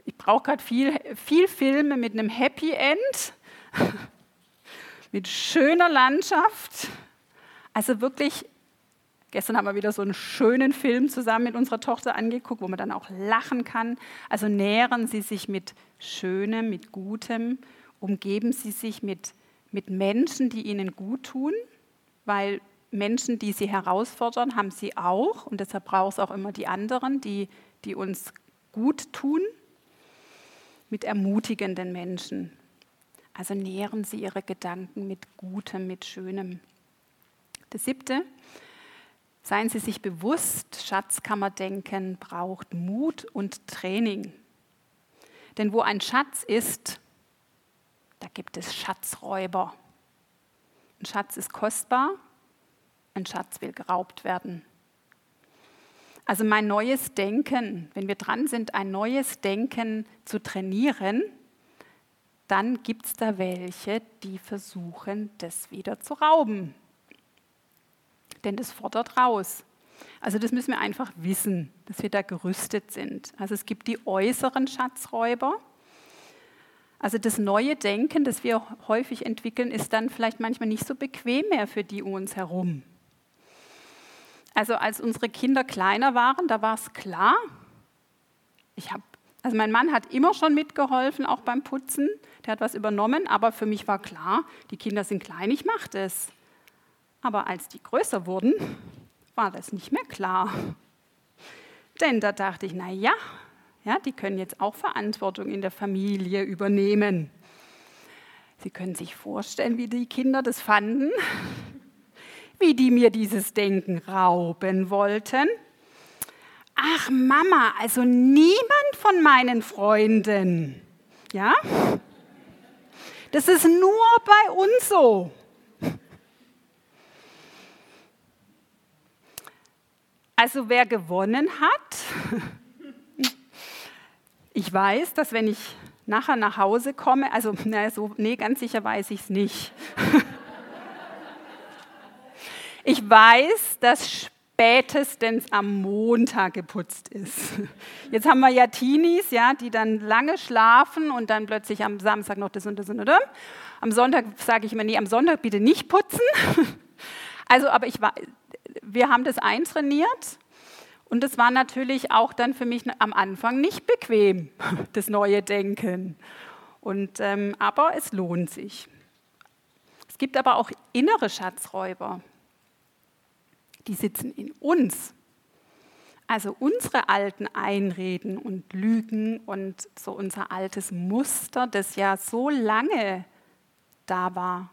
ich brauche gerade viel, viel Filme mit einem Happy End, mit schöner Landschaft. Also wirklich Gestern haben wir wieder so einen schönen Film zusammen mit unserer Tochter angeguckt, wo man dann auch lachen kann. Also nähren Sie sich mit Schönem, mit Gutem, umgeben Sie sich mit, mit Menschen, die Ihnen gut tun, weil Menschen, die Sie herausfordern, haben Sie auch und deshalb braucht es auch immer die anderen, die, die uns gut tun, mit ermutigenden Menschen. Also nähren Sie Ihre Gedanken mit Gutem, mit Schönem. Das siebte, Seien Sie sich bewusst, Schatzkammerdenken braucht Mut und Training. Denn wo ein Schatz ist, da gibt es Schatzräuber. Ein Schatz ist kostbar, ein Schatz will geraubt werden. Also mein neues Denken, wenn wir dran sind, ein neues Denken zu trainieren, dann gibt es da welche, die versuchen, das wieder zu rauben denn das fordert raus. Also das müssen wir einfach wissen, dass wir da gerüstet sind. Also es gibt die äußeren Schatzräuber. Also das neue Denken, das wir häufig entwickeln, ist dann vielleicht manchmal nicht so bequem mehr für die um uns herum. Also als unsere Kinder kleiner waren, da war es klar. Ich habe, also mein Mann hat immer schon mitgeholfen, auch beim Putzen. Der hat was übernommen, aber für mich war klar, die Kinder sind klein, ich mache das. Aber als die größer wurden, war das nicht mehr klar. Denn da dachte ich, na ja, ja, die können jetzt auch Verantwortung in der Familie übernehmen. Sie können sich vorstellen, wie die Kinder das fanden, wie die mir dieses Denken rauben wollten. Ach Mama, also niemand von meinen Freunden. Ja? Das ist nur bei uns so. Also wer gewonnen hat, ich weiß, dass wenn ich nachher nach Hause komme, also na, so, nee, ganz sicher weiß ich es nicht. ich weiß, dass spätestens am Montag geputzt ist. Jetzt haben wir ja Teenies, ja, die dann lange schlafen und dann plötzlich am Samstag noch das und das und das. Am Sonntag sage ich immer, nee, am Sonntag bitte nicht putzen. Also, aber ich war, wir haben das eintrainiert und das war natürlich auch dann für mich am Anfang nicht bequem, das neue Denken. Und, ähm, aber es lohnt sich. Es gibt aber auch innere Schatzräuber, die sitzen in uns. Also unsere alten Einreden und Lügen und so unser altes Muster, das ja so lange da war,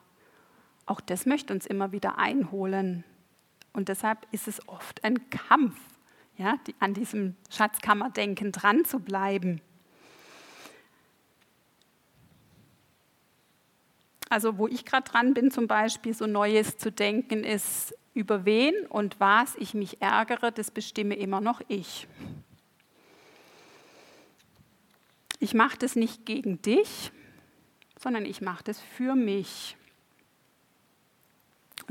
auch das möchte uns immer wieder einholen. Und deshalb ist es oft ein Kampf, ja, die, an diesem Schatzkammerdenken dran zu bleiben. Also wo ich gerade dran bin, zum Beispiel so Neues zu denken, ist, über wen und was ich mich ärgere, das bestimme immer noch ich. Ich mache das nicht gegen dich, sondern ich mache das für mich.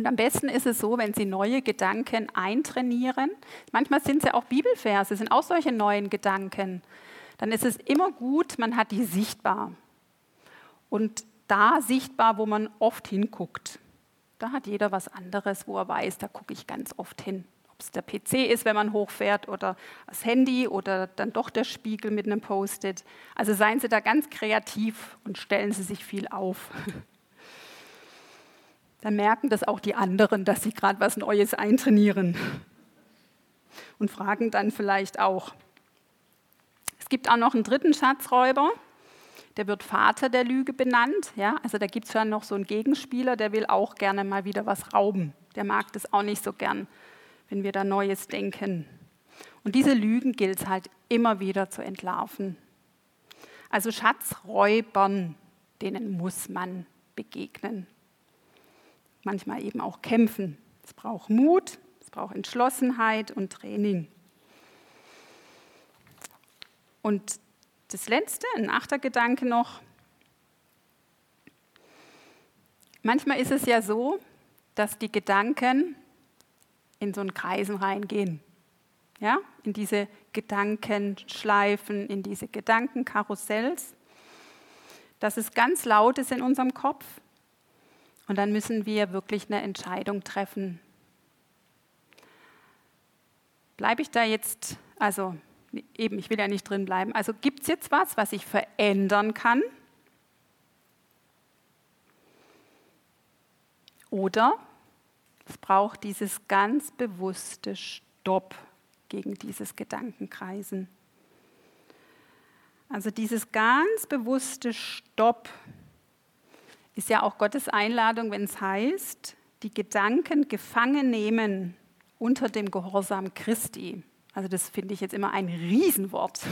Und am besten ist es so, wenn Sie neue Gedanken eintrainieren. Manchmal sind es ja auch Bibelverse, sind auch solche neuen Gedanken. Dann ist es immer gut, man hat die sichtbar. Und da sichtbar, wo man oft hinguckt. Da hat jeder was anderes, wo er weiß, da gucke ich ganz oft hin. Ob es der PC ist, wenn man hochfährt, oder das Handy oder dann doch der Spiegel mit einem Post-it. Also seien Sie da ganz kreativ und stellen Sie sich viel auf. dann merken das auch die anderen, dass sie gerade was Neues eintrainieren. Und fragen dann vielleicht auch. Es gibt auch noch einen dritten Schatzräuber, der wird Vater der Lüge benannt. Ja? Also da gibt es ja noch so einen Gegenspieler, der will auch gerne mal wieder was rauben. Der mag das auch nicht so gern, wenn wir da Neues denken. Und diese Lügen gilt es halt immer wieder zu entlarven. Also Schatzräubern, denen muss man begegnen. Manchmal eben auch kämpfen. Es braucht Mut, es braucht Entschlossenheit und Training. Und das letzte, ein achter Gedanke noch. Manchmal ist es ja so, dass die Gedanken in so einen Kreisen reingehen. Ja, in diese Gedankenschleifen, in diese Gedankenkarussells, dass es ganz laut ist in unserem Kopf. Und dann müssen wir wirklich eine Entscheidung treffen. Bleibe ich da jetzt, also eben, ich will ja nicht drin bleiben. Also gibt es jetzt was, was ich verändern kann? Oder es braucht dieses ganz bewusste Stopp gegen dieses Gedankenkreisen. Also dieses ganz bewusste Stopp ist ja auch Gottes Einladung, wenn es heißt, die Gedanken gefangen nehmen unter dem Gehorsam Christi. Also das finde ich jetzt immer ein Riesenwort.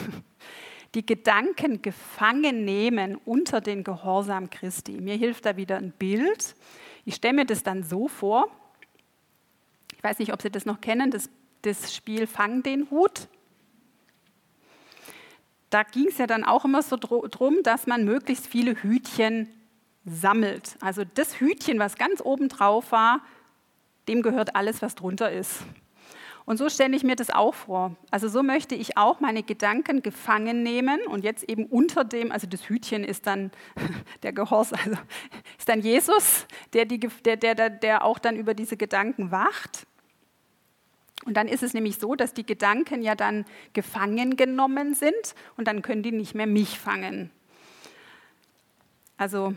Die Gedanken gefangen nehmen unter den Gehorsam Christi. Mir hilft da wieder ein Bild. Ich stelle mir das dann so vor. Ich weiß nicht, ob Sie das noch kennen, das, das Spiel Fang den Hut. Da ging es ja dann auch immer so drum, dass man möglichst viele Hütchen sammelt. Also das Hütchen, was ganz oben drauf war, dem gehört alles, was drunter ist. Und so stelle ich mir das auch vor. Also so möchte ich auch meine Gedanken gefangen nehmen und jetzt eben unter dem, also das Hütchen ist dann der Gehorsam, also ist dann Jesus, der, die, der, der, der auch dann über diese Gedanken wacht. Und dann ist es nämlich so, dass die Gedanken ja dann gefangen genommen sind und dann können die nicht mehr mich fangen. Also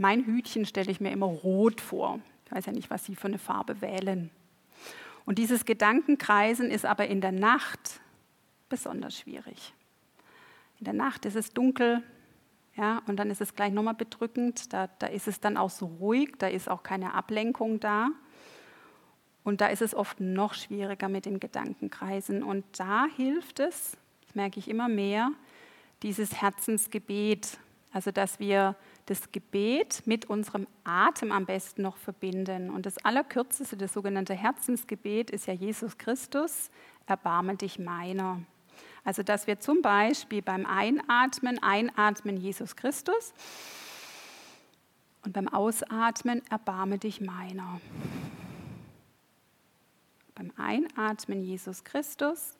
mein Hütchen stelle ich mir immer rot vor. Ich weiß ja nicht, was Sie für eine Farbe wählen. Und dieses Gedankenkreisen ist aber in der Nacht besonders schwierig. In der Nacht ist es dunkel, ja, und dann ist es gleich nochmal bedrückend. Da, da ist es dann auch so ruhig, da ist auch keine Ablenkung da. Und da ist es oft noch schwieriger mit dem Gedankenkreisen. Und da hilft es, das merke ich immer mehr, dieses Herzensgebet. Also, dass wir das Gebet mit unserem Atem am besten noch verbinden. Und das Allerkürzeste, das sogenannte Herzensgebet, ist ja Jesus Christus, erbarme dich meiner. Also dass wir zum Beispiel beim Einatmen einatmen Jesus Christus und beim Ausatmen erbarme dich meiner. Beim Einatmen Jesus Christus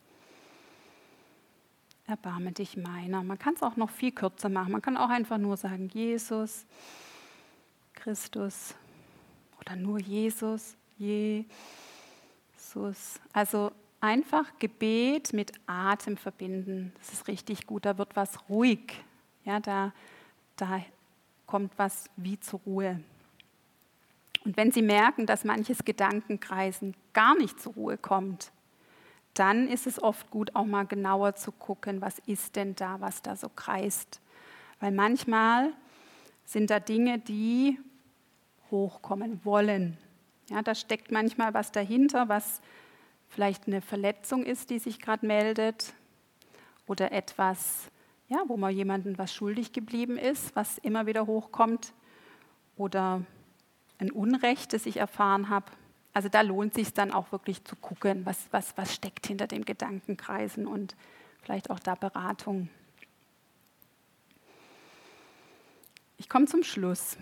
erbarme dich meiner. Man kann es auch noch viel kürzer machen. Man kann auch einfach nur sagen, Jesus, Christus oder nur Jesus, Jesus. Also einfach Gebet mit Atem verbinden. Das ist richtig gut. Da wird was ruhig. Ja, da, da kommt was wie zur Ruhe. Und wenn Sie merken, dass manches Gedankenkreisen gar nicht zur Ruhe kommt, dann ist es oft gut, auch mal genauer zu gucken, was ist denn da, was da so kreist. Weil manchmal sind da Dinge, die hochkommen wollen. Ja, da steckt manchmal was dahinter, was vielleicht eine Verletzung ist, die sich gerade meldet oder etwas, ja, wo man jemandem was schuldig geblieben ist, was immer wieder hochkommt oder ein Unrecht, das ich erfahren habe. Also da lohnt sich dann auch wirklich zu gucken, was, was, was steckt hinter den Gedankenkreisen und vielleicht auch da Beratung. Ich komme zum Schluss.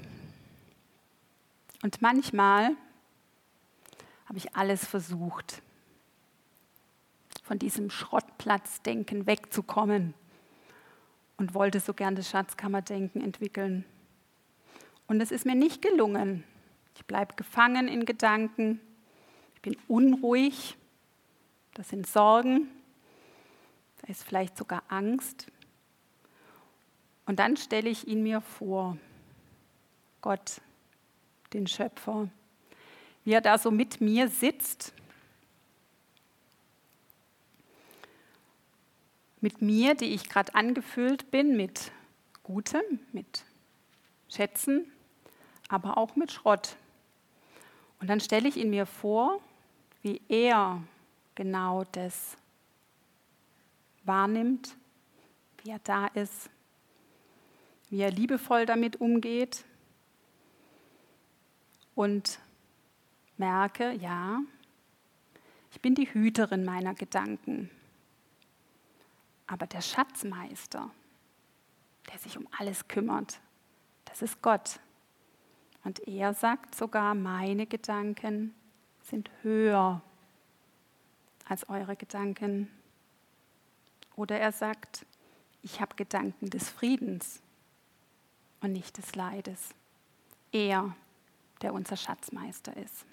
Und manchmal habe ich alles versucht, von diesem Schrottplatzdenken wegzukommen und wollte so gern das Schatzkammerdenken entwickeln. Und es ist mir nicht gelungen. Ich bleibe gefangen in Gedanken. Ich bin unruhig. Das sind Sorgen. Da ist vielleicht sogar Angst. Und dann stelle ich ihn mir vor. Gott, den Schöpfer, wie er da so mit mir sitzt. Mit mir, die ich gerade angefüllt bin mit Gutem, mit Schätzen, aber auch mit Schrott. Und dann stelle ich ihn mir vor, wie er genau das wahrnimmt, wie er da ist, wie er liebevoll damit umgeht und merke, ja, ich bin die Hüterin meiner Gedanken. Aber der Schatzmeister, der sich um alles kümmert, das ist Gott. Und er sagt sogar, meine Gedanken sind höher als eure Gedanken. Oder er sagt, ich habe Gedanken des Friedens und nicht des Leides. Er, der unser Schatzmeister ist.